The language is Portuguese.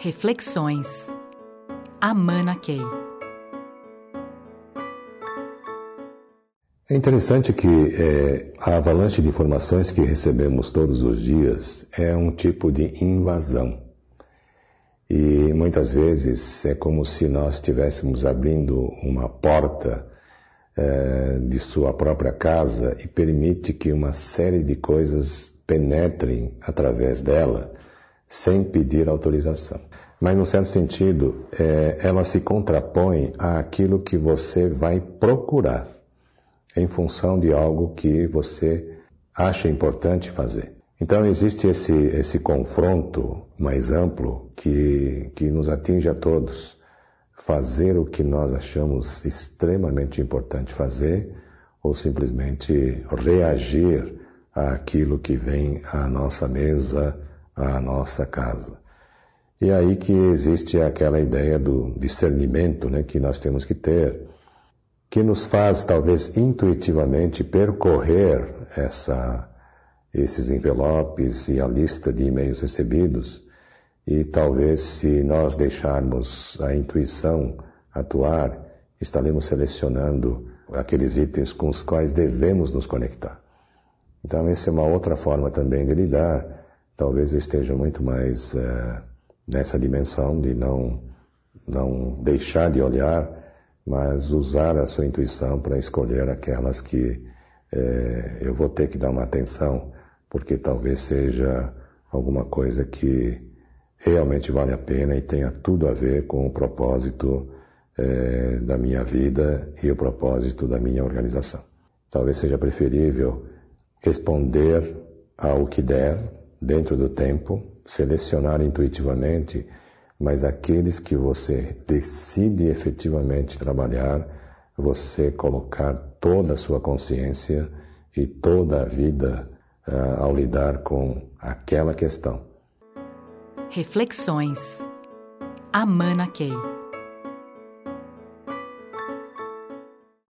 Reflexões. Amana Key. É interessante que é, a avalanche de informações que recebemos todos os dias é um tipo de invasão. E muitas vezes é como se nós estivéssemos abrindo uma porta é, de sua própria casa e permite que uma série de coisas penetrem através dela sem pedir autorização. Mas, no certo sentido, é, ela se contrapõe àquilo que você vai procurar em função de algo que você acha importante fazer. Então, existe esse, esse confronto mais amplo que, que nos atinge a todos. Fazer o que nós achamos extremamente importante fazer ou simplesmente reagir àquilo que vem à nossa mesa, à nossa casa. E aí que existe aquela ideia do discernimento né, que nós temos que ter, que nos faz talvez intuitivamente percorrer essa, esses envelopes e a lista de e-mails recebidos, e talvez se nós deixarmos a intuição atuar, estaremos selecionando aqueles itens com os quais devemos nos conectar. Então, essa é uma outra forma também de lidar talvez eu esteja muito mais é, nessa dimensão de não, não deixar de olhar, mas usar a sua intuição para escolher aquelas que é, eu vou ter que dar uma atenção, porque talvez seja alguma coisa que realmente vale a pena e tenha tudo a ver com o propósito é, da minha vida e o propósito da minha organização. Talvez seja preferível responder ao que der, dentro do tempo, selecionar intuitivamente, mas aqueles que você decide efetivamente trabalhar, você colocar toda a sua consciência e toda a vida uh, ao lidar com aquela questão. Reflexões. Amana Key.